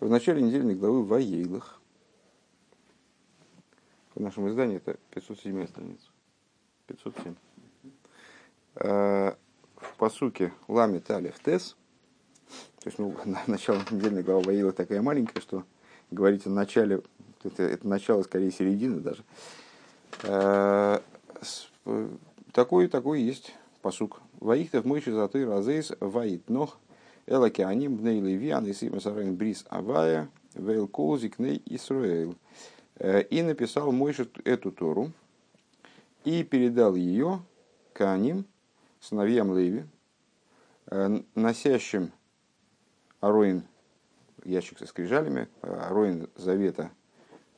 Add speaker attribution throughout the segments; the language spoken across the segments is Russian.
Speaker 1: в начале недельной главы Ваейлах, в нашем издании это 507 страница, 507, э, в посуке Ламит Алиф Тес, то есть ну, начало недельной главы Ваейлах такая маленькая, что говорить о начале, это, это начало скорее середины даже, э, такой, такой есть посук. Ваихтов мойши заты разейс ваит нох элакианим бней левиан и сарен брис авая вейл колзик ней Исруэл. Э, и написал Мойша эту Тору и передал ее Каним, сыновьям Леви, э, носящим Ароин, ящик со скрижалями, Ароин завета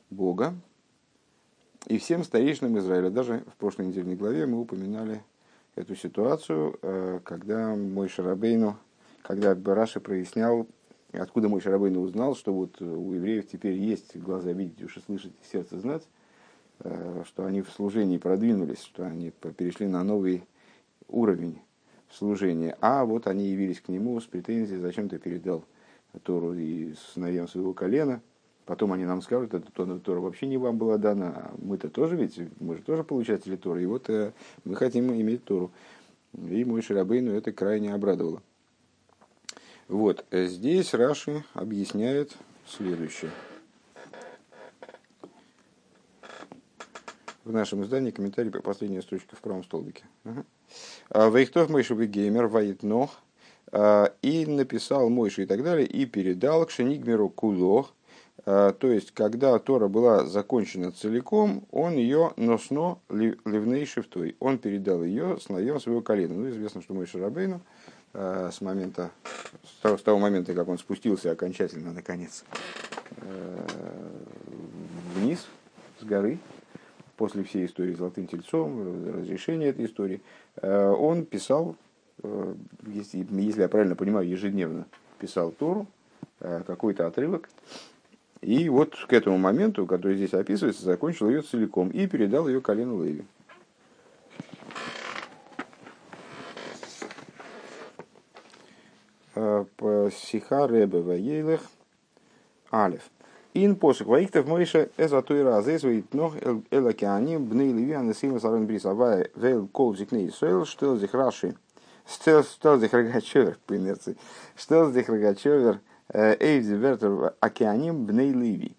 Speaker 1: Бога, и всем старейшинам Израиля. Даже в прошлой недельной главе мы упоминали эту ситуацию, э, когда мой Шарабейну, когда Бараши прояснял, откуда мой Шарабейну узнал, что вот у евреев теперь есть глаза видеть, уши слышать, сердце знать, э, что они в служении продвинулись, что они перешли на новый уровень служения. А вот они явились к нему с претензией, зачем ты передал Тору и сыновьям своего колена – Потом они нам скажут, эта Тора вообще не вам была дана. Мы-то тоже ведь, мы же тоже получатели Торы. И вот э, мы хотим иметь Тору. И мой Шарабейну это крайне обрадовало. Вот, э, здесь Раши объясняет следующее. В нашем издании комментарий по последней строчке в правом столбике. А, Вейхтов Мойшевый геймер Ваитнох а, и написал Мойши и так далее, и передал к Шенигмеру Кулох, а, то есть, когда Тора была закончена целиком, он ее носно ливней шифтой. Он передал ее сыновьям своего колена. Ну, известно, что мой Шарабейну а, с момента, с того, с того момента, как он спустился окончательно, наконец, а, вниз с горы, после всей истории с Золотым Тельцом, разрешения этой истории, он писал, если, если я правильно понимаю, ежедневно писал Тору, какой-то отрывок, и вот к этому моменту, который здесь описывается, закончил ее целиком и передал ее колену Леви. Сиха Ребе Ваейлех Алев. Ин посук ваиктов Моиша эзатуй разэс ваит нох элакиани бней леви анесима сарен брис авая вейл кол зикней сойл штел зих раши штел зих рогачевер по штел зих рогачевер Эйвзи Вертер Океаним Бней Ливи.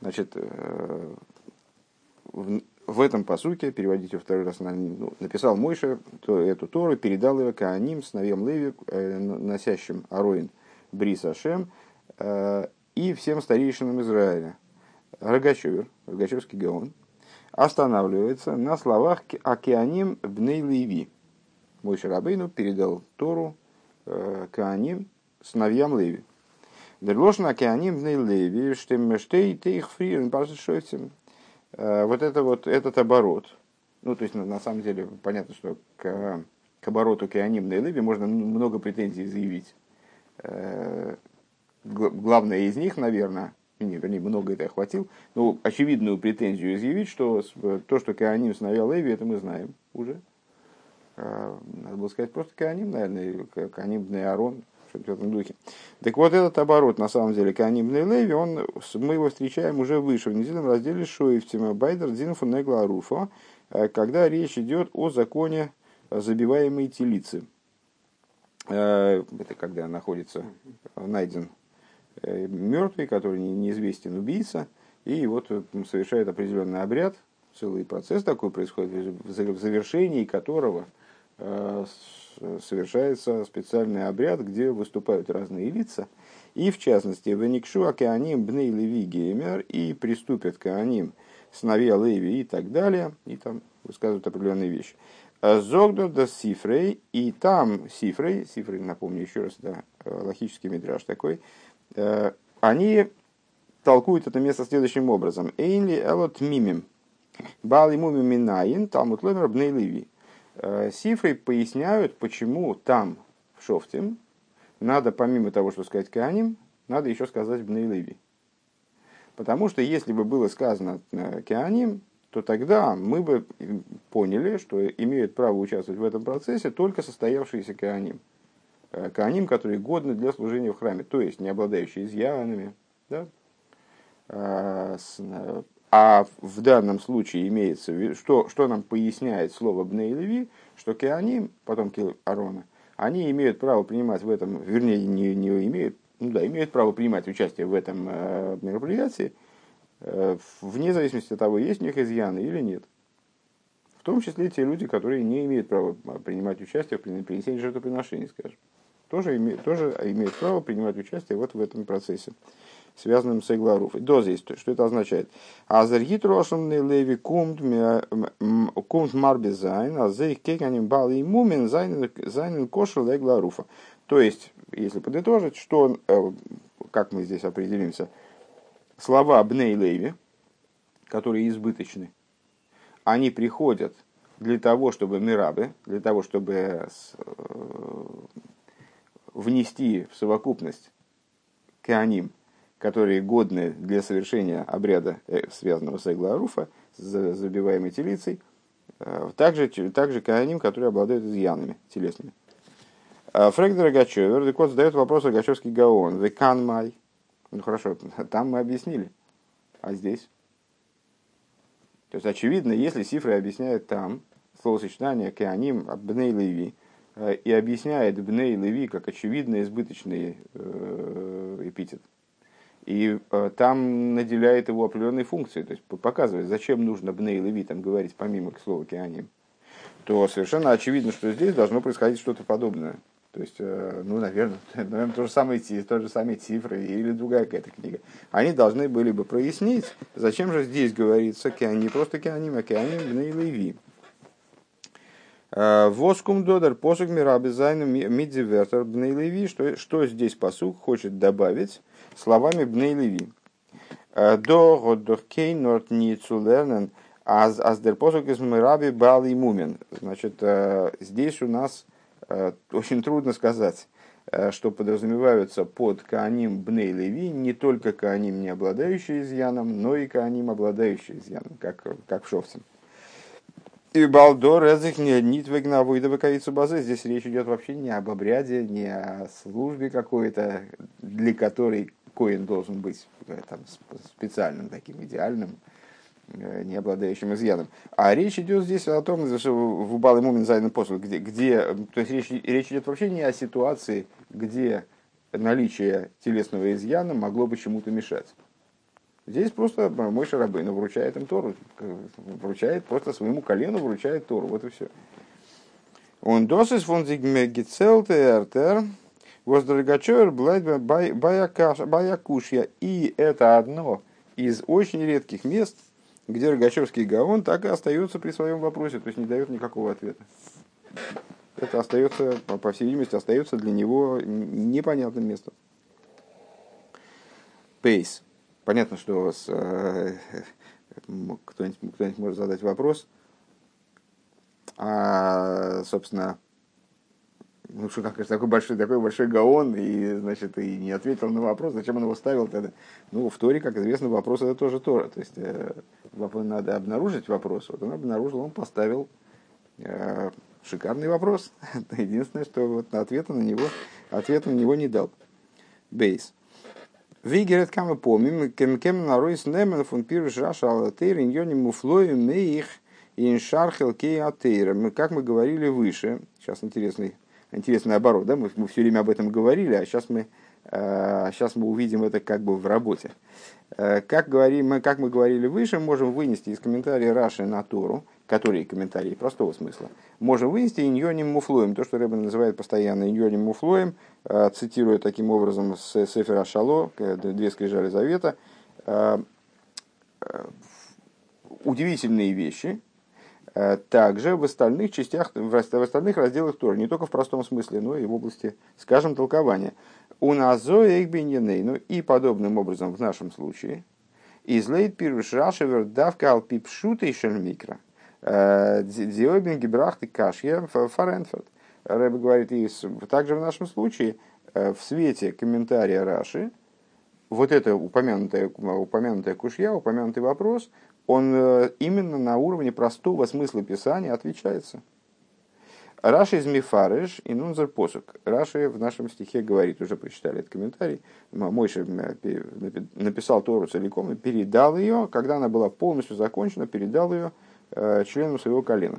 Speaker 1: Значит, э, в этом посуке, переводите второй раз, ну, написал Мойша то, эту Тору, передал ее Кааним, сыновьям Леви, э, носящим Ароин Брис Ашем, э, и всем старейшинам Израиля. Рогачевер, Рогачевский Гаон, останавливается на словах Океаним Бней Леви. Мойша Рабейну передал Тору Кааним, сыновьям Леви. Дерлошна океаним леви, штей их фрирен, шойцем. Э, вот это вот этот оборот. Ну, то есть, на, на самом деле, понятно, что к, к обороту кеаним леви можно много претензий заявить. Э, главное из них, наверное, не, вернее, много это охватил, но очевидную претензию изъявить, что то, что Кааним сыновья Леви, это мы знаем уже. Э, надо было сказать просто Кааним, наверное, Кааним Арон, в этом духе. Так вот этот оборот, на самом деле, Канибный Леви, он, мы его встречаем уже выше, в недельном разделе Шоевтима Байдер Дзинфу Негла Руфа, э, когда речь идет о законе забиваемой телицы. Э, это когда находится, найден э, мертвый, который неизвестен убийца, и вот совершает определенный обряд, целый процесс такой происходит, в завершении которого совершается специальный обряд, где выступают разные лица, и в частности, Веникшу Акеаним Бней Леви Геймер, и приступят к Аним сыновья Леви и так далее, и там высказывают определенные вещи. Зогдор да Сифрей, и там Сифрей, Сифрей, напомню еще раз, да, логический мидраж такой, э, они толкуют это место следующим образом. Эйнли элот мимим, бали мумим минаин, талмут лемер бней леви. Э, Сифры поясняют, почему там, в Шофте, надо помимо того, что сказать Кеаним, надо еще сказать Бнейлеви. Потому что если бы было сказано э, Кеаним, то тогда мы бы поняли, что имеют право участвовать в этом процессе только состоявшиеся Кеаним. Э, Кеаним, которые годны для служения в храме, то есть не обладающие изъянами, Да? А, а в данном случае имеется что, что нам поясняет слово Бней Леви, что Кеаним, потомки Арона, они имеют право принимать в этом, вернее, не, не имеют, ну да, имеют право принимать участие в этом э, мероприятии, э, вне зависимости от того, есть у них изъяны или нет. В том числе те люди, которые не имеют права принимать участие в принесении жертвоприношений, скажем. Тоже имеют, тоже имеют право принимать участие вот в этом процессе, связанном с Эгларуфой. До здесь, что это означает? Азергит рошенный леви кумт марбезайн, а за их кеканим бал и мумен зайнен кошел Эгларуфа. То есть, если подытожить, что, э, как мы здесь определимся, слова Бней Леви, которые избыточны, они приходят для того, чтобы мирабы, для того, чтобы э, внести в совокупность кеаним, которые годны для совершения обряда, э, связанного с Эгларуфа, с забиваемой телицей, э, также, также кеаним, которые обладают изъянами телесными. Фрэнк Рогачев, Рекот задает вопрос Рогачевский Гаон. Векан май. Ну хорошо, там мы объяснили. А здесь? То есть, очевидно, если Сифры объясняет там словосочетание «кеаним» «бней леви» э, и объясняет «бней леви» как очевидно избыточный эпитет, и э, там наделяет его определенной функцией, то есть показывает, зачем нужно «бней леви» там говорить помимо слова «кеаним», то совершенно очевидно, что здесь должно происходить что-то подобное. То есть, э, ну, наверное, наверное то же самое, то же самые цифры или другая какая-то книга. Они должны были бы прояснить, зачем же здесь говорится киани, просто кианим, а кианим бней леви. Э, воскум додер посук мирабизайну мидзивертер бней леви. Что, что здесь посук хочет добавить словами бней леви. Э, до годохкей норт ницулернен аз аздер посук из мираби бал и мумен. Значит, здесь у нас Э, очень трудно сказать, э, что подразумеваются под Кааним Бней Леви не только Кааним, не обладающие изъяном, но и Кааним, обладающие изъяном, как, как в Шовце. И Балдор, нит выгнаву и довыкавицу базы. Здесь речь идет вообще не об обряде, не о службе какой-то, для которой коин должен быть э, там, специальным, таким идеальным, Э, не обладающим изъяном. А речь идет здесь о том, что в Убал Мумин Зайна посуд, где, где, то есть речь, речь идет вообще не о ситуации, где наличие телесного изъяна могло бы чему-то мешать. Здесь просто мой Шарабейн вручает им Тору, вручает просто своему колену, вручает Тору, вот и все. Он досыс фон зигмегицелтертер, воздорогачер баякушья. И это одно из очень редких мест – где Рогачевский Гаон так и остается при своем вопросе, то есть не дает никакого ответа. Это остается, по всей видимости, остается для него непонятным местом. Пейс. Понятно, что с, э, кто-нибудь, кто-нибудь может задать вопрос. А, собственно, ну что, как такой большой, такой большой гаон, и, значит, и не ответил на вопрос, зачем он его ставил тогда. Ну, в Торе, как известно, вопрос это тоже Тора. То есть, э, надо обнаружить вопрос. Вот он обнаружил, он поставил э, шикарный вопрос. Единственное, что вот ответа на него, ответа на него не дал. Бейс. Вигерет кама помним, кем кем наройс немен фун пируш раша алатейр иньони муфлою меих иншархел кей атейр. Как мы говорили выше, сейчас интересный интересный оборот, да, мы, мы все время об этом говорили, а сейчас мы, э, сейчас мы увидим это как бы в работе. Э, как, говорим, как мы говорили выше, можем вынести из комментария Раши на Тору, которые комментарии простого смысла, можем вынести иньоним муфлоем, то, что Рэббен называет постоянно иньоним муфлоем, э, цитируя таким образом с Сефера Шало, две скрижали завета, удивительные вещи, также в остальных частях, в остальных разделах тоже, не только в простом смысле, но и в области, скажем, толкования. У нас ну и подобным образом в нашем случае, излейт пируш рашевер давка алпипшута микро. Э, Диобин гибрахты кашья фаренфорд. Рэбе говорит, и также в нашем случае, э, в свете комментария Раши, вот это упомянутая, упомянутая кушья, упомянутый вопрос, он э, именно на уровне простого смысла Писания отвечается. Раши из Мифарыш и Нунзер посук. Раши в нашем стихе говорит, уже прочитали этот комментарий, Мойша написал Тору целиком и передал ее, когда она была полностью закончена, передал ее э, членам своего колена.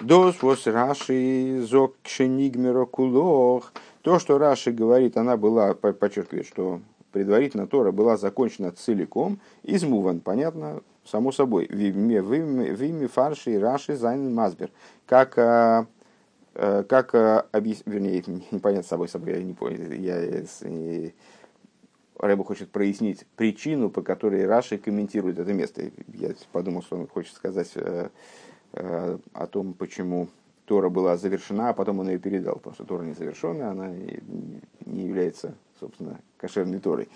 Speaker 1: דאס וואס רש"י זאגט כשנגמרה כולה. То, что Раши говорит, она была, подчеркивает, что предварительно Тора была закончена целиком, איז מובן, понятно, само собой, ווי מפרשי רש"י זיינען מסביר. Как, э, э, как э, объяснить, вернее, непонятно собой, собой, я не понял, я, я, Рэба хочет прояснить причину, по которой Раши комментирует это место. Я подумал, что он хочет сказать о том, почему Тора была завершена, а потом он ее передал, потому что Тора не завершенная, она не является, собственно, кошерной Торой.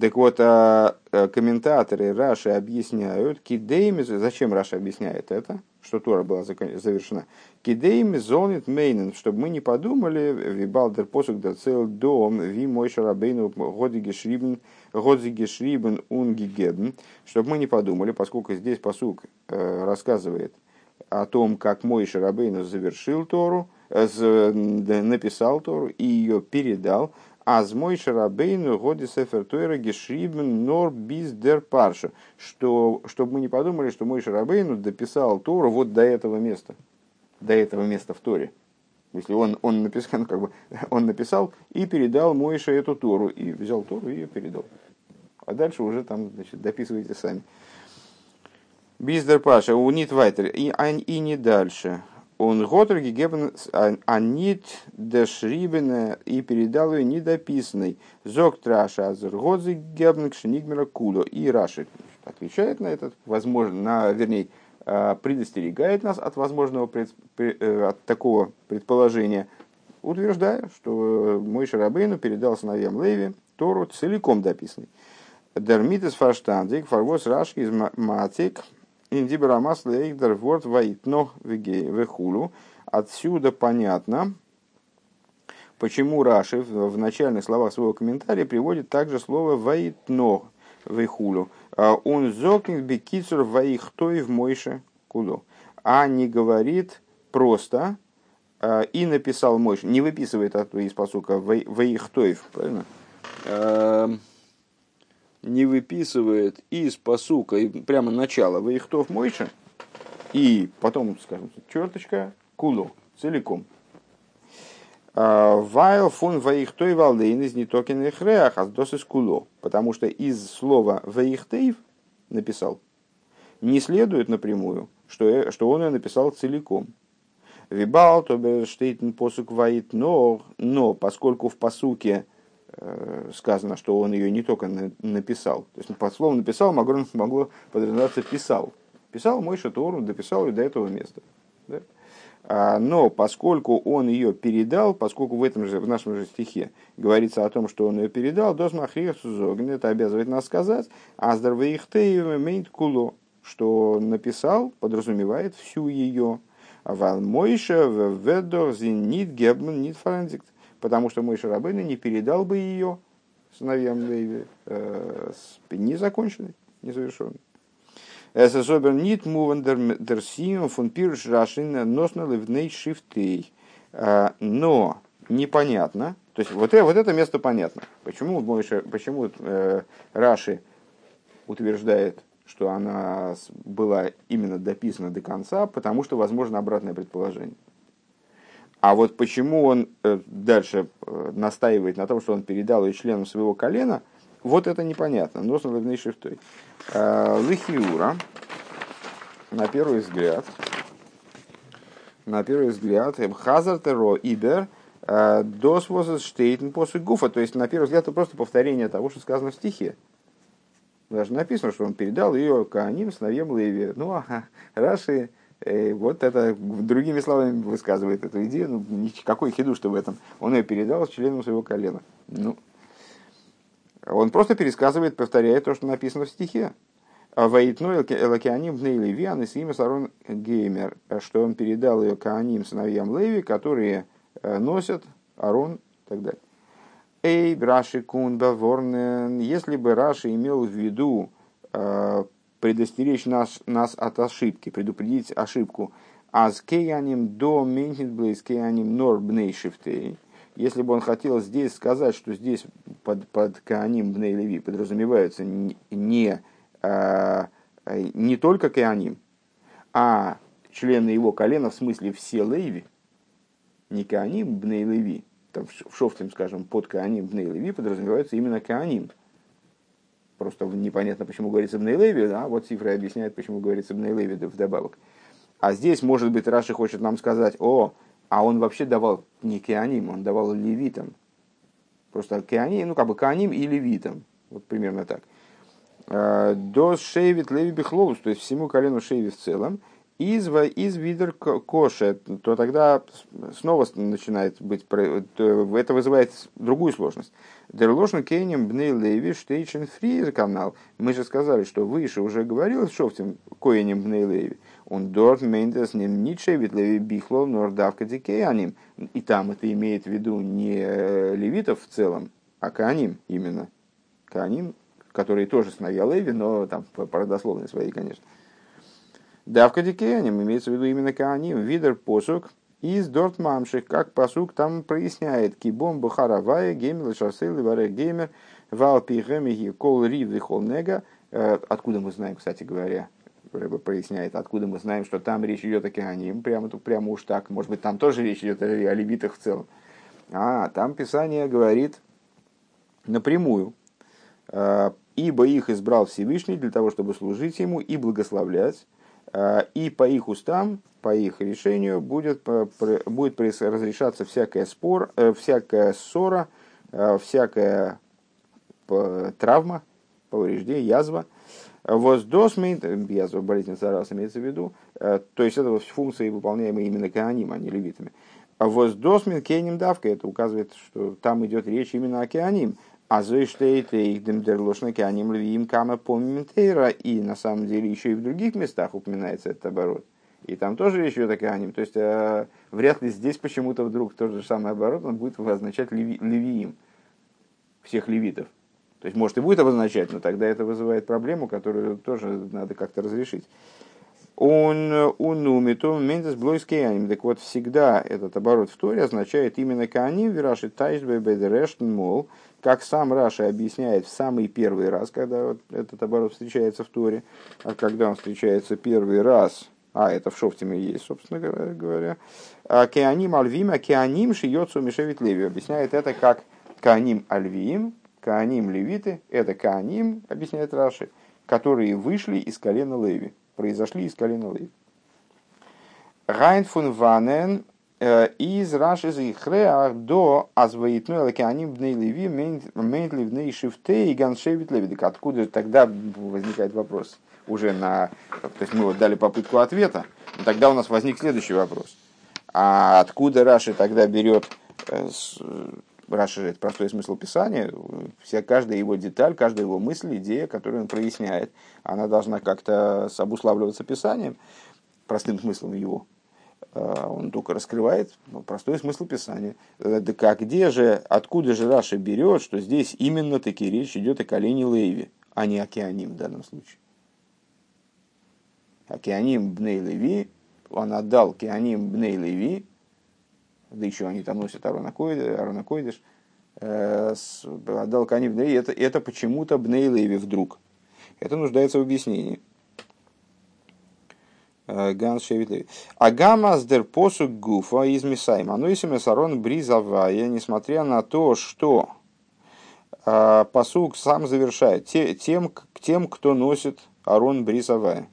Speaker 1: Так вот, а, а, комментаторы Раши объясняют, кидейми, зачем Раши объясняет это, что Тора была завершена, кидейми зонит мейнен, чтобы мы не подумали, вибалдер посук да цел дом, ви мой шарабейну годиге шрибен, годиге шрибен унги чтобы мы не подумали, поскольку здесь посук э, рассказывает о том, как мой шарабейну завершил Тору, э, написал Тору и ее передал, Аз мой шарабейну годи сефер тойра гешрибен нор биз дер парша. Что, чтобы мы не подумали, что мой шарабейну дописал Тору вот до этого места. До этого места в Торе. Если он, он, написал, ну, как бы, он написал и передал Мойше эту Тору. И взял Тору и ее передал. А дальше уже там, значит, дописывайте сами. Биздер Паша, унит вайтер. И, и не дальше. Он готер гегебен анит дешрибене и передал ее недописанной. Зок траша азергодзи гебн кшенигмера куло. И Раши отвечает на этот, возможно, на, вернее, а, предостерегает нас от возможного пред, э, от такого предположения, утверждая, что мой Шарабейну передал сыновьям Леви Тору целиком дописанный. Дермитес фарштандик, фарвос рашки из матик, Индибрамас лейгдер ворд ваитно вехулу. Отсюда понятно, почему Раши в начальных словах своего комментария приводит также слово ваитно вехулу. А он зокнет бекицур ваихтой в мойше кулу. А не говорит просто а, и написал Мойше. Не выписывает оттуда из посука ваихтоев, правильно? Не выписывает из посука, и прямо начало Ваихтов Мойша, и потом, скажем, черточка, кулу, целиком. А, Вайл фун ваихтой валдейн из нетокенных реах, а дос из куло. Потому что из слова ваихтейв написал, не следует напрямую, что, что он ее написал целиком. Вибал, то штейтен посук ваит но, но поскольку в посуке сказано, что он ее не только написал. То есть, под словом написал могло, могло подразумеваться писал. Писал мой Тору, дописал ее до этого места. Да? А, но поскольку он ее передал, поскольку в этом же, в нашем же стихе говорится о том, что он ее передал, это обязывает нас сказать, а мейнт куло, что написал, подразумевает всю ее. Вал Мойша, Ведор, Зенит, Гебман, Нит Форензикт потому что мой Шарабейна не передал бы ее сыновьям Леви э, незаконченной, незавершенной. Эсэсобер нит муван дер сиум фун пируш рашин носно ливней шифтей. Э, но непонятно, то есть вот, это, вот это место понятно. Почему, почему э, Раши утверждает, что она была именно дописана до конца, потому что возможно обратное предположение. А вот почему он э, дальше э, настаивает на том, что он передал ее членам своего колена, вот это непонятно. Но с шифтой. Э, Лихиура, на первый взгляд, на первый взгляд, Хазар Теро Ибер, Дос Штейтен после Гуфа. То есть, на первый взгляд, это просто повторение того, что сказано в стихе. Даже написано, что он передал ее Кааним, сыновьям Леви. Ну, ага, Раши Э, вот это, другими словами, высказывает эту идею. Ну, никакой хидуш-то в этом. Он ее передал членам своего колена. Ну, он просто пересказывает, повторяет то, что написано в стихе. Ваитну элакианим бней левиан и сима сарон геймер, что он передал ее кааним сыновьям Леви, которые э, носят Арон и так далее. Эй, Раши Кунда Ворнен, если бы Раши имел в виду э, предостеречь нас, нас от ошибки, предупредить ошибку. А с кеяним до ментит близ кеяним нор. Если бы он хотел здесь сказать, что здесь под, под кеаним бней леви подразумеваются не, не, а, не только кеаним, а члены его колена, в смысле все леви, не кеаним бней леви, там в шофтем, скажем, под кеаним бней леви подразумеваются именно кеаним. Просто непонятно, почему говорится бней леви, а вот цифры объясняют, почему говорится бней леви вдобавок. А здесь, может быть, Раши хочет нам сказать, о, а он вообще давал не кеаним, он давал левитам. Просто кеаним, ну как бы кеаним и левитам. Вот примерно так. «Э, до шейвит леви бихлоус, то есть всему колену шейви в целом. Из, из видер коша, то тогда снова начинает быть, это вызывает другую сложность. Дерлошн кейнем бней леви штейчен фри канал. Мы же сказали, что выше уже говорил Шофтим коенем бней леви. און דארט מיינט עס ניט שבט לוי בכלל נאר דוקא די כהנים. И там это имеет в виду не э, левитов в целом, а кааним именно. Кааним, которые тоже сыновья Леви, но там по родословной своей, конечно. דוקא די כהנים имеется в виду именно кааним. ווי דער פסוק איז דארט как посук там проясняет. כי בם בחר הוי' גומר לשרתו ולברך גומר ועל פיהם יהיה כל ריב וכל נגע. Э, откуда мы знаем, кстати говоря, Рэба проясняет, откуда мы знаем, что там речь идет о Кеаним, прямо, прямо уж так. Может быть, там тоже речь идет о, левитах в целом. А, там Писание говорит напрямую, «А, ибо их избрал Всевышний для того, чтобы служить ему и благословлять, и по их устам, по их решению будет, будет разрешаться всякая спор, э, всякая ссора, э, всякая травма, повреждение, язва – Воздосмейт, язва болезнь зараз имеется в виду, э, то есть это функции, выполняемые именно кеаним, а не левитами. А воздосмин кеним давка, это указывает, что там идет речь именно о кеаним. А зойштейт их демдерлошна кеаним львиим кама помиментейра. И на самом деле еще и в других местах упоминается этот оборот. И там тоже речь идет о кеаним. То есть э, вряд ли здесь почему-то вдруг тот же самый оборот, он будет означать леви, левиим, всех левитов. То есть, может, и будет обозначать, но тогда это вызывает проблему, которую тоже надо как-то разрешить. Он унумиту мендес блойскеяним. Так вот, всегда этот оборот в Торе означает именно каним вираши тайшбе бедрештн мол, как сам Раши объясняет в самый первый раз, когда вот этот оборот встречается в Торе, а когда он встречается первый раз, а это в Шофтиме есть, собственно говоря, а кеаним альвим, а кеаним шиёцу мишевит леви. Объясняет это как кеаним альвим, Кааним левиты – это Кааним, объясняет Раши, которые вышли из колена Леви, произошли из колена Леви. Райн фун Ванен из Раши Зихреах до Азваитну Элакеаним Бней Леви Мейнтли Бней Шифте и Ганшевит Леви. Откуда тогда возникает вопрос? Уже на... То есть мы вот дали попытку ответа, тогда у нас возник следующий вопрос. А откуда Раши тогда берет э, расширяет простой смысл Писания, вся, каждая его деталь, каждая его мысль, идея, которую он проясняет, она должна как-то обуславливаться Писанием, простым смыслом его. А, он только раскрывает ну, простой смысл Писания. Так а где же, откуда же Раша берет, что здесь именно таки речь идет о колене Леви, а не океаним в данном случае? Океаним Бней Леви, он отдал Кеаним Бней Леви, да еще они там носят Арона Койдыш, э, отдал Каним Бней, это, это почему-то Бней Леви вдруг. Это нуждается в объяснении. Э, Ганс Шевит Агама сдер посук гуфа из Мисайма. Оно из Месарон бризавая, несмотря на то, что э, посук сам завершает тем, тем, кто носит Арон бризавая.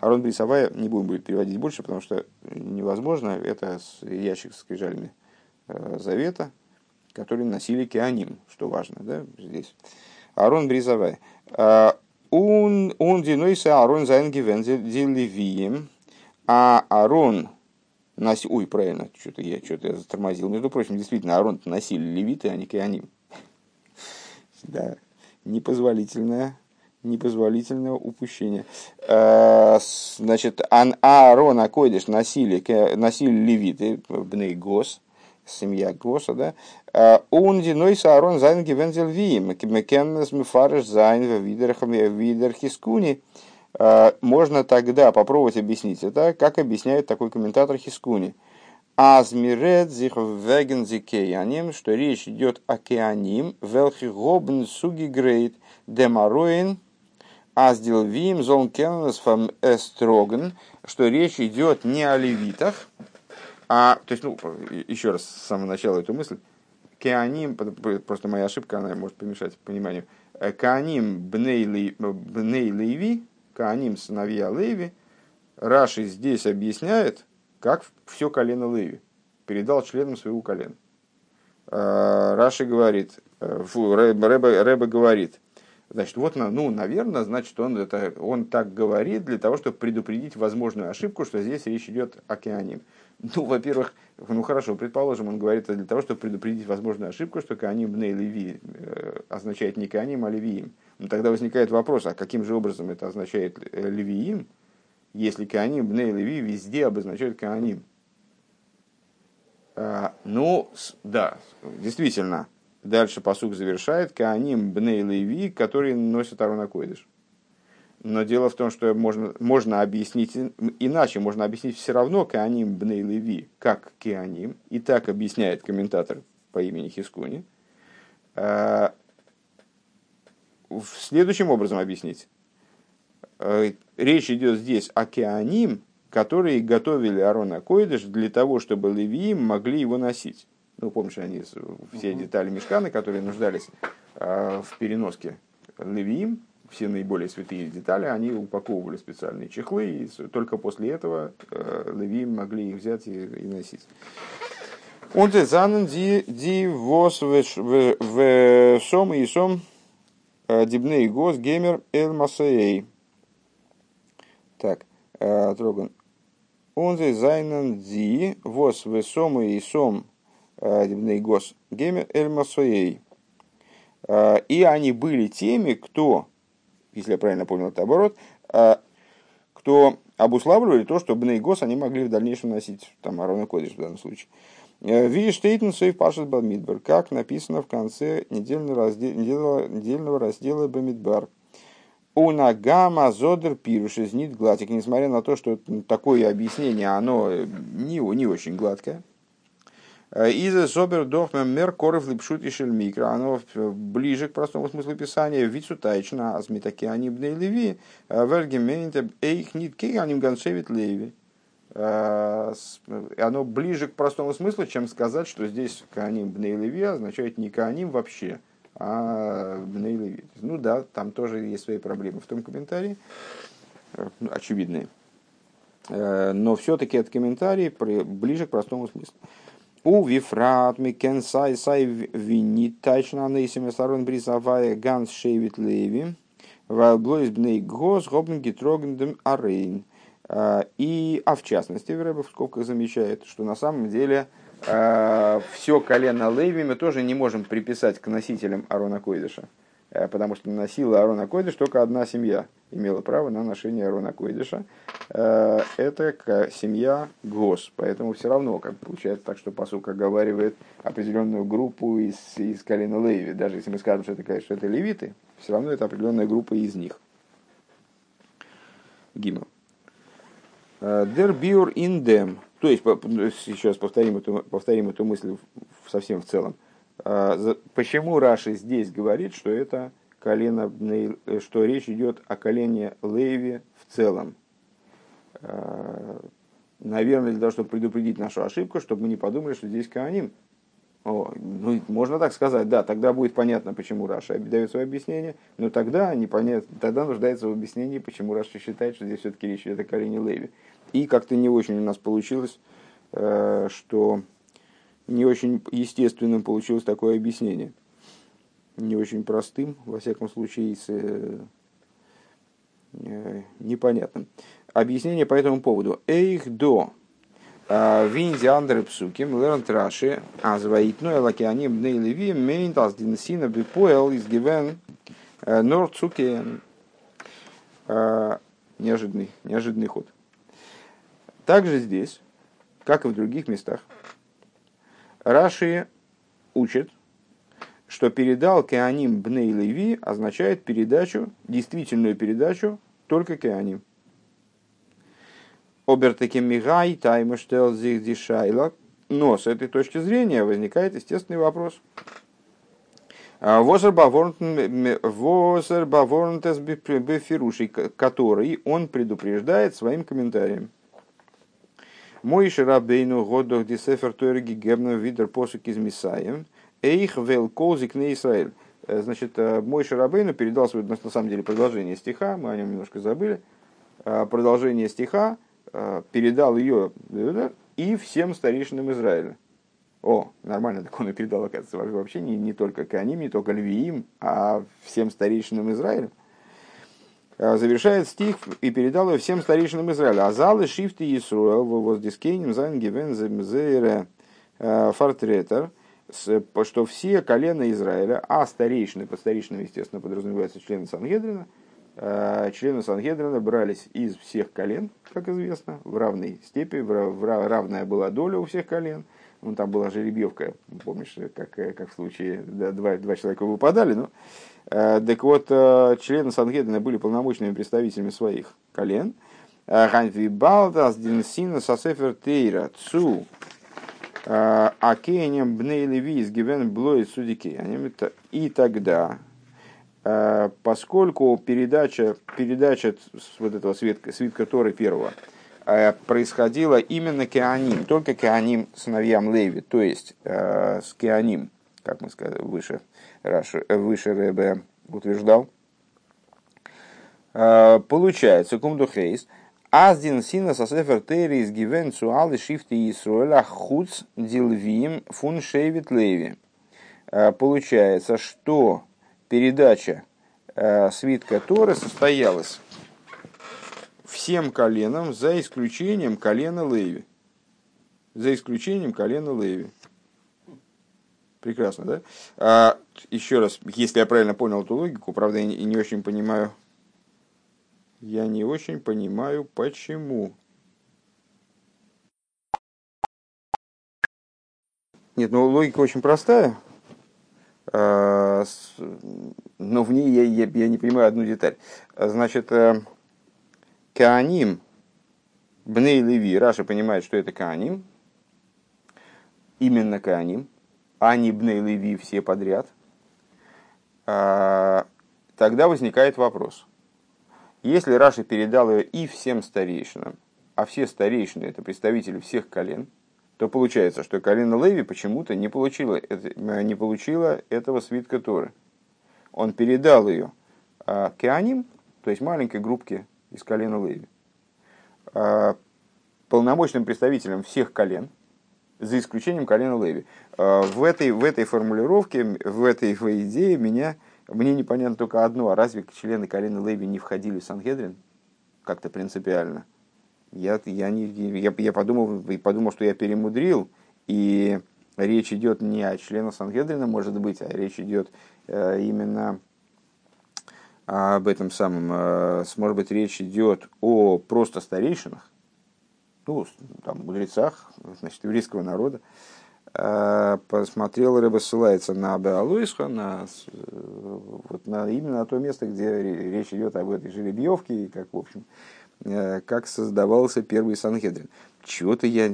Speaker 1: Арон Брисавая не будем будет переводить больше, потому что невозможно. Это ящик с скрижалями э, завета, который носили Кеаним, что важно да, здесь. Арон Брисавая. Он он динойся Арон Зайнгивен Дилевием, а Арон носил, ой, правильно, что-то я что-то я затормозил. Между прочим, действительно, Арон носили левиты, а не Кеаним. Да, непозволительная непозволительного упущения. Значит, ארון הקודש носили, носили левиты, בני קהת, семья Госа, да, э, און די נושאי ארון זיינען געווען לויים, מ'קען עס מפרש זיין ווי דער חזקוני, можно тогда попробовать объяснить это, как объясняет такой комментатор Хискуни. אז מ'רעדט זיך וועגן די כהנים, что речь идет о кеаним, וועלכע האבן צוגעגרייט демаруин аздил вим зон кеннес фам эстроген, что речь идет не о левитах, а, то есть, ну, еще раз с самого начала эту мысль, кеаним, просто моя ошибка, она может помешать пониманию, э, кеаним бней леви, кеаним сыновья леви, Раши здесь объясняет, как все колено Леви. Передал членам своего колена. А, Раши говорит, э, фу, Рэбе, Рэбе говорит, значит, вот, ну, наверное, значит, он, это, он так говорит для того, чтобы предупредить возможную ошибку, что здесь речь идет о Кеаним. Ну, во-первых, ну хорошо, предположим, он говорит это для того, чтобы предупредить возможную ошибку, что Кеаним Бней Леви э, означает не Кеаним, а Левиим. Но тогда возникает вопрос, а каким же образом это означает э, Левиим, если Кааним, Бней Леви везде обозначают Кааним. А, ну, да, действительно, дальше посук завершает Кааним Бней Леви, который носит Арона Койдыш. Но дело в том, что можно, можно объяснить иначе, можно объяснить все равно Кааним Бней Леви, как Кеаним, и так объясняет комментатор по имени Хискуни. А, следующим образом объяснить. Э, речь идет здесь о Кеаним, которые готовили Арона Койдыш для того, чтобы левиим могли его носить. Ну, помнишь, они все детали мешкана, которые нуждались э, в переноске левиим, все наиболее святые детали, они упаковывали специальные чехлы, и только после этого э, левиим могли их взять и, и носить. Занен ди ди вос в сом и сом дибней гос геймер эл масеей. Так, э, טראגן. און זיינען די, וואס ושמו אותם э, די בני קהת גומר אל משאו. Э, и они были теми, кто, если я правильно понял это оборот, кто обуславливали то, что בני קהת они могли в дальнейшем носить, там ארון הקודש в данном случае. ווי ס'שטייט אין סוף פרשת במדבר, как написано в конце недельного раздела, недельного раздела Бамидбар. Унагама зодер пируш из нит гладик. Несмотря на то, что такое объяснение, оно не, не очень гладкое. Из собер дохмем мер коров липшут и микро. Оно ближе к простому смыслу писания. Вицу тайчна азмитаки они бней леви. Вергементе эйх нит кей аним ганшевит леви. Оно ближе к простому смыслу, чем сказать, что здесь каним бней леви означает не каним вообще а בני לוי. Ну да, там тоже есть свои проблемы в том комментарии, э, ну, очевидные. Э, но все-таки этот комментарий ближе к простому смыслу. ובפרט מ'קען סיי סיי ווי ניט טייטשן הנושאים את ארון ברית ה' גאנץ שבט לוי ווייל בלויז בני קהת האבן געטראגן דעם ארון. Э, и, а в частности, Ребе в скобках замечает, что на самом деле Э, все колено Леви мы тоже не можем приписать к носителям Арона Койдыша, потому что носила Арона Койдыш только одна семья имела право на ношение Арона Койдыша. Э, это семья Гос, поэтому все равно как получается так, что посук оговаривает определенную группу из, из колена Леви. Даже если мы скажем, что это, что это левиты, все равно это определенная группа из них. Гимл. דער ביאור אין דעם. То есть, сейчас повторим эту, повторим эту мысль совсем в целом. А, почему Раши здесь говорит, что это колено, что речь идет о колене Леви в целом? А, наверное, для того, чтобы предупредить нашу ошибку, чтобы мы не подумали, что здесь Кааним. О, ну, можно так сказать, да, тогда будет понятно, почему Раши дает свое объяснение, но тогда, непонятно, тогда нуждается в объяснении, почему Раши считает, что здесь все-таки речь идет о колене Леви. И как-то не очень у нас получилось, э, что не очень естественным получилось такое объяснение. Не очень простым, во всяком случае, с, э, э, непонятным. Объяснение по этому поводу. Эйх до Винзи Андре Псуким, Лернт Раши, Азваитну, Элакиани, Бней Леви, Мейнтас Динсина, Бипоэл, из Гивен, Норцуке. Неожиданный, неожиданный ход. Также здесь, как и в других местах, Раши учит, что передал Кеаним Бней Леви означает передачу, действительную передачу только Кеаним. Обертеке Мигай, Таймаштел Зих Дишайла. Но с этой точки зрения возникает естественный вопрос. Возер Баворнтес Бефируший, который он предупреждает своим комментарием. Мой Шарабейну Годох Дисефер Тойрги Гебна Видер Посук из Мисаем. Эйх вел колзик на Израиль. Значит, мой Шарабейну передал свое, на самом деле, продолжение стиха, мы о нем немножко забыли. Продолжение стиха передал ее и всем старейшинам Израиля. О, нормально, так он и передал, оказывается, вообще не, не только Кааним, не только Львиим, а всем старейшинам Израиля. А, завершает стих и передал его всем старейшинам Израиля. אז אלע שבטי ישראל וואס די זקנים זיינען געווען זייערע а, פארטרעטער, что все колена Израиля, а старейшины, под старейшинами, естественно, подразумеваются члены Сангедрина, а, члены Сангедрина брались из всех колен, как известно, в равной степени, равная была доля у всех колен. Ну, там была жеребьевка, помнишь, как, как в случае, да, два, два человека выпадали, Э, так вот, э, члены Сангедрина были полномочными представителями своих колен. Э, Ганви Балдас Динсина Сасефер Тейра Цу Акенем Бней Левис Гивен Блоид Судики. И тогда, поскольку передача, передача вот этого свитка, свитка Торы первого происходила именно Кеаним, только Кеаним сыновьям Леви, то есть с Кеаним, как мы сказали выше, Раши, э, выше Рэбе утверждал. А, получается, кумдухейс, Аздин сина сосефер терис гивен цуалы шифты Исруэля хуц дилвим фун шейвит леви. А, получается, что передача а, свитка Торы состоялась всем коленам, за исключением колена Леви. За исключением колена Леви. Прекрасно, да? А, еще раз, если я правильно понял эту логику, правда, я не, не очень понимаю, я не очень понимаю, почему. Нет, ну логика очень простая, а, но в ней я, я, я не понимаю одну деталь. Значит, э, Кааним, Бней Леви, Раша понимает, что это Кааним, именно Кааним, а не Бней Леви все подряд, а, тогда возникает вопрос. Если Раши передал ее и всем старейшинам, а все старейшины это представители всех колен, то получается, что колено Леви почему-то не получило, не получило этого свитка Торы. Он передал ее а, Кеаним, то есть маленькой группке из колена Леви, а, полномочным представителям всех колен – за исключением колена Леви. А, в этой, в этой формулировке, в этой в идее меня, мне непонятно только одно, а разве члены колена Леви не входили в Сангедрин? Как-то принципиально. Я, я, не, я, я подумал, подумал, что я перемудрил, и речь идет не о членах Сангедрина, может быть, а речь идет э, именно об этом самом, э, может быть, речь идет о просто старейшинах, ну, там, мудрецах, значит, еврейского народа, а, посмотрел, рыба ссылается на Беалуисха, на, вот на, именно на то место, где речь идет об этой жеребьевке, и как, в общем, э, как создавался первый Санхедрин. Чего-то я,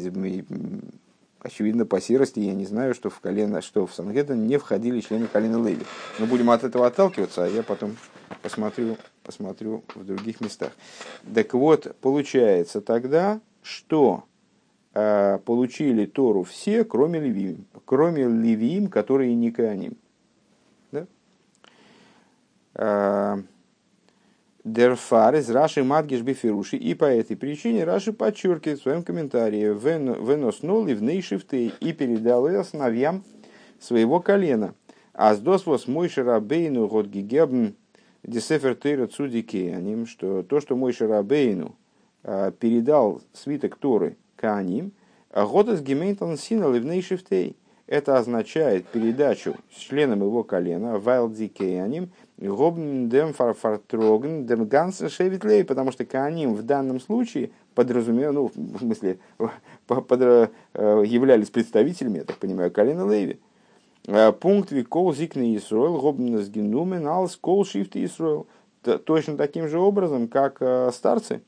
Speaker 1: очевидно, по серости я не знаю, что в, колено, что в Санхедрин не входили члены колена Леви. Но будем от этого отталкиваться, а я потом посмотрю, посмотрю в других местах. Так вот, получается тогда, что э, получили Тору все, кроме Левиим, кроме Левиим, которые не Кааним. Да? Э, Дерфар из Раши Мадгиш Бефируши. И по этой причине Раши подчеркивает в своем комментарии «Венос ноли в нейшифты» и передал ее сыновьям своего колена. Аздос вос мой шарабейну год гигебн десефер тейра цудики, что то, что мой шарабейну – передал свиток Торы Кааним, Годес Гемейтон Сина Ливней Шифтей. Это означает передачу членам его колена, Вайлди Кеаним, Гобн Дем Фарфартроген, Шевитлей, потому что Кааним в данном случае подразумевал, ну, в смысле, под, э, являлись представителями, я так понимаю, колена Леви. Э, пункт Викол Зикны Исруэл, Гобн Сгенумен, Алс Кол Шифты Исруэл. точно таким же образом, как старцы,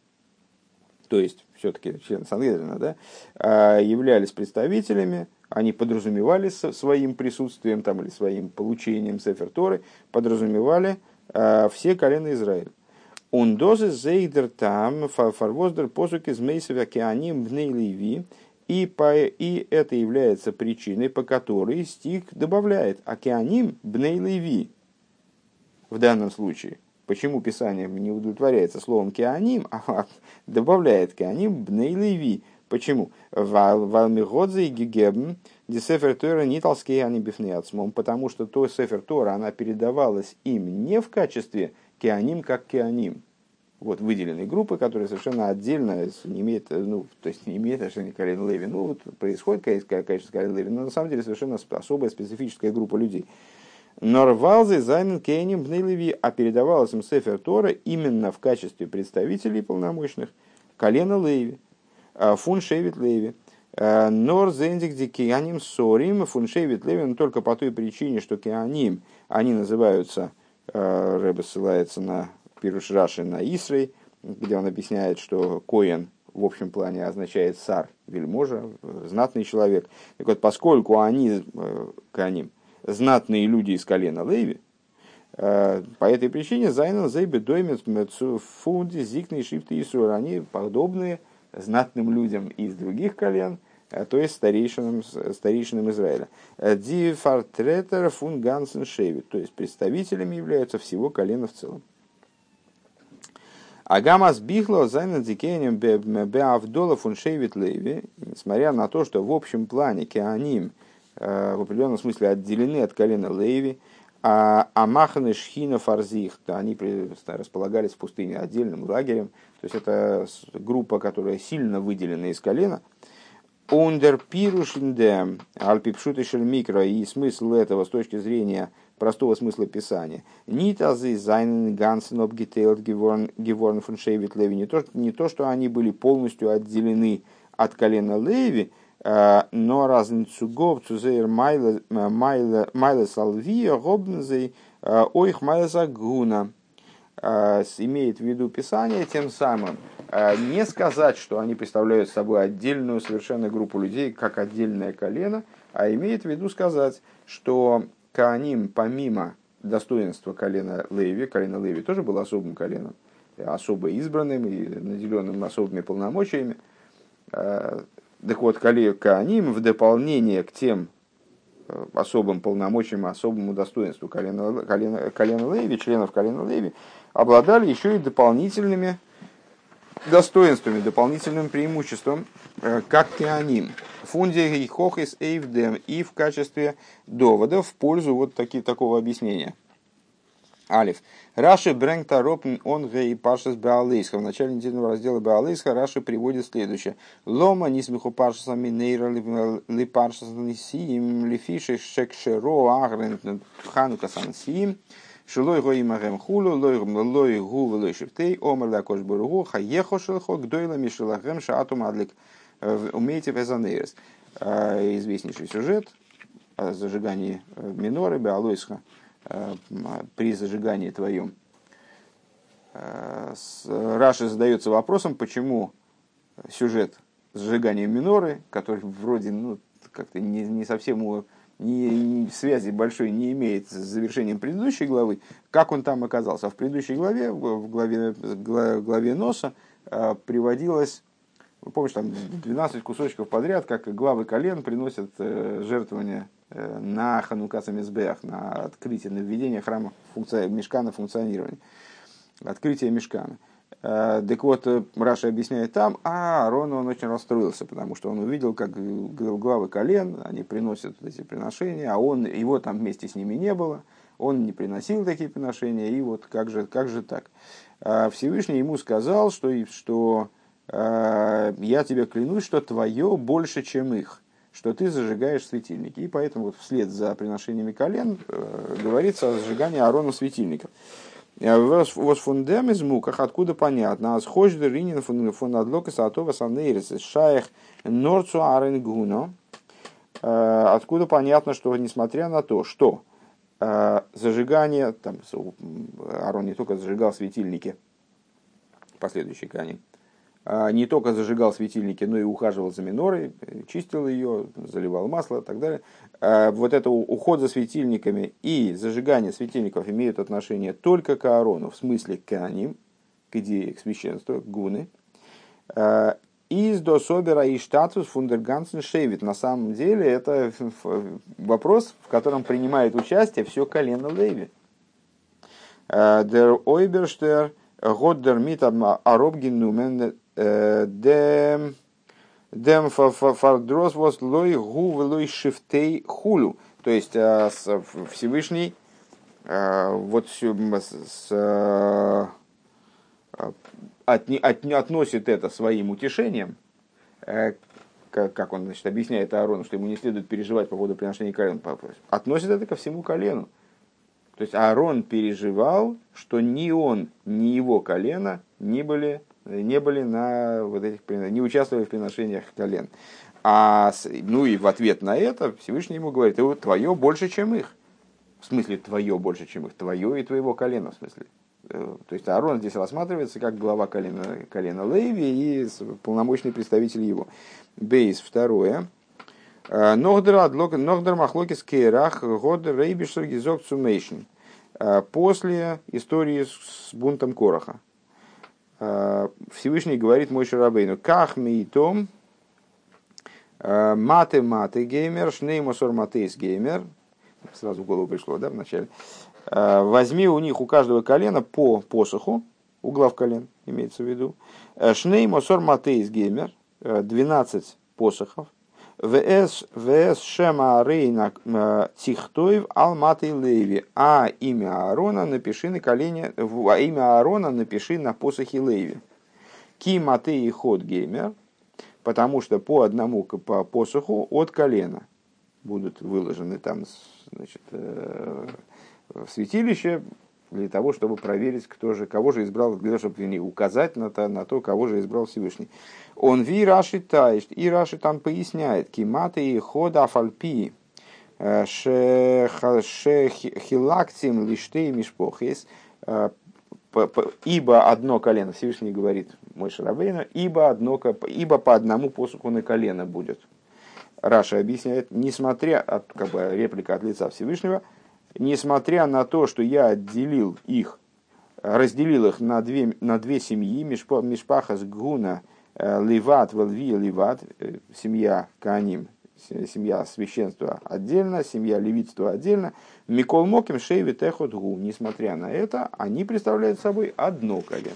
Speaker 1: то есть все-таки члены Сангедрина, да, являлись представителями, они подразумевали своим присутствием там, или своим получением Сефер Торы, подразумевали все колена Израиля. Он дозы зейдер там фарвоздер посук из мейсов океаним бней леви. И, по, и это является причиной, по которой стих добавляет океаним бней леви. В данном случае. Почему Писание не удовлетворяется словом кеаним, а добавляет кеаним бней леви. Почему? Валмигодзе и гигебн десефер Тора не толские они бифнеацмом, потому что то сефер Тора, она передавалась им не в качестве кеаним как кеаним. Вот выделенные группы, которые совершенно отдельно не имеют, ну, то есть не имеют отношения к Калин Леви. Ну, вот происходит, конечно, с Калин Леви, но на самом деле совершенно особая специфическая группа людей. Норвалзы Зайнен Кейним Леви, а передавалась им Сефер Тора именно в качестве представителей полномочных колена Леви, а, фун Шевит Леви. А, Нор Зендик Дикианим Сорим, фун Шевит Леви, но только по той причине, что Кианим, они называются Э, Рэбе ссылается на Пируш Раши на Исрей, где он объясняет, что Коэн в общем плане означает сар, вельможа, знатный человек. Так вот, поскольку они, э, Каним, знатные люди из колена Леви, э, по этой причине Зайнен Зейбе Доймец פון די זקני שבטי ישראל, они подобные знатным людям из других колен – Э, то есть старейшинам, старейшинам Израиля. Э, די פארטרעטער פון גאנצן שבט, то есть представителями являются всего колена в целом. הגם אז בכלל זיינען די כהנים בהבדלה פון שבט לוי, несмотря на то, что в общем плане кеаним в определенном смысле отделены от колена леви, а Амаханы Шхина Фарзих, они располагались в пустыне отдельным лагерем, то есть это группа, которая сильно выделена из колена – Ундер пирушинде альпипшутишель микро и смысл этого с точки зрения простого смысла писания. Нитазы зайнен гансен обгитейлд геворн фон шейвит леви. Не то, не то, что они были полностью отделены от колена леви, э, но разницу гов цузейр майле салвия гобнзей э, ойх майле загуна. Э, имеет в виду писание тем самым, не сказать, что они представляют собой отдельную совершенно группу людей, как отдельное колено, а имеет в виду сказать, что Кааним, помимо достоинства колена Леви, колено Леви тоже был особым коленом, особо избранным и наделенным особыми полномочиями. Так вот, Кааним в дополнение к тем э, особым полномочиям, особому достоинству колена, колена, колена Леви, членов колена Леви, обладали еще и дополнительными достоинствами, дополнительным преимуществом, э, как кеаним. Фунде и хохис эйвдем и в качестве довода в пользу вот таки, такого объяснения. Алиф. Раши Брэнгта Ропн он и Пашас Беалейска. В начале недельного раздела Беалейска Раши приводит следующее. Лома нисмиху Пашаса Минейра ли Пашас Нисиим лифиши Шекшеро Агрен Ханука Сансиим. Шилой го имагем хулу, лой гу лой шифтей, омар лакош бургу, хаехо шелхо, гдойла мишелахем шаату мадлик. Умейте везанейрес. Известнейший сюжет о зажигании миноры, Беалойсха, при зажигании твоем. Раши задается вопросом, почему сюжет зажигания миноры, который вроде ну, как-то не, не совсем ни, связи большой не имеет с завершением предыдущей главы, как он там оказался. А в предыдущей главе, в главе, главе носа, э, приводилось, помнишь, там 12 кусочков подряд, как главы колен приносят э, жертвования э, на Ханука Самизбех, на открытие, на введение храма функция, мешкана функционирования, открытие мешкана. Э, так вот, э, Раша объясняет там, а Аарон, он очень расстроился, потому что он увидел, как главы колен, они приносят эти приношения, а он, его там вместе с ними не было, он не приносил такие приношения, и вот как же, как же так? А Всевышний ему сказал, что, что э, я тебе клянусь, что твое больше, чем их, что ты зажигаешь светильники. И поэтому вот вслед за приношениями колен говорится о зажигании Аарона светильников. Was фундем из муках, откуда понятно, а схож ринин фун адлока сатова санейрис, шаях норцу аренгуно, откуда понятно, что несмотря на то, что зажигание, там Арон не только зажигал светильники, последующий Коаним, а, не только зажигал светильники, но и ухаживал за минорой, чистил ее, заливал масло и так далее. А, вот это уход за светильниками и зажигание светильников имеют отношение только к Аарону, в смысле к Аним, к идее, к священству, к гуны. А, из до собера и штатус фундергансен шейвит. На самом деле это вопрос, в котором принимает участие все колено Леви. Der Ойберштер Годдер мит аробгенумен Дем Дем фардрос вос лой гу лой шифтей хулю. То есть э, Всевышний э, вот с, э, от, от, относит это своим утешением, как он значит, объясняет Аарону, что ему не следует переживать по поводу приношения колен, относит это ко всему колену. То есть Аарон переживал, что ни он, ни его колено не были не были на вот этих, не участвовали в приношениях колен. А, ну и в ответ на это Всевышний ему говорит, твое больше, чем их. В смысле, твое больше, чем их. Твое и твоего колена, в смысле. Э, то есть Аарон здесь рассматривается как глава колена, колена Леви и полномочный представитель его. Бейс второе. Э, Ногдер Махлокис Кейрах Год Рейбишер Гизок Цумейшн. Э, после истории с бунтом Короха. Э, Всевышний говорит משה רבינו, קח מאתם, э, מטה מטה גומר, שנים עשר מטות גומר, сразу в голову пришло, да, вначале, э, возьми у них у каждого колена по посоху, у глав колен, имеется в виду, שנים עשר מטות גומר, 12 посохов, ואת, ואת שם אהרן תכתוב על מטה לוי. А имя Аарона напиши на колене, а имя Аарона напиши на посохе Леви. Ки Маты и Ход Геймер, потому что по одному по посоху от колена будут выложены там значит, э, в святилище для того, чтобы проверить, кто же, кого же избрал, для того, чтобы указать на то, на то, кого же избрал Всевышний. Он ви Раши таишь, и Раши там поясняет, киматы и хода фальпи, э, шехилактим лиштей мишпохис, э, ибо одно колено, Всевышний говорит мой Шарабейна, ибо, одно, ибо по одному посуху на колено будет. Раша объясняет, несмотря, как бы реплика от лица Всевышнего, несмотря на то, что я отделил их, разделил их на две, на две семьи, Мишпахас Гуна, э, Ливат, Валви, Ливат, э, семья Каним, семья священства отдельно, семья левитства отдельно, Микол Моким, Шейви, Техот, Гу. Несмотря на это, они представляют собой одно колено.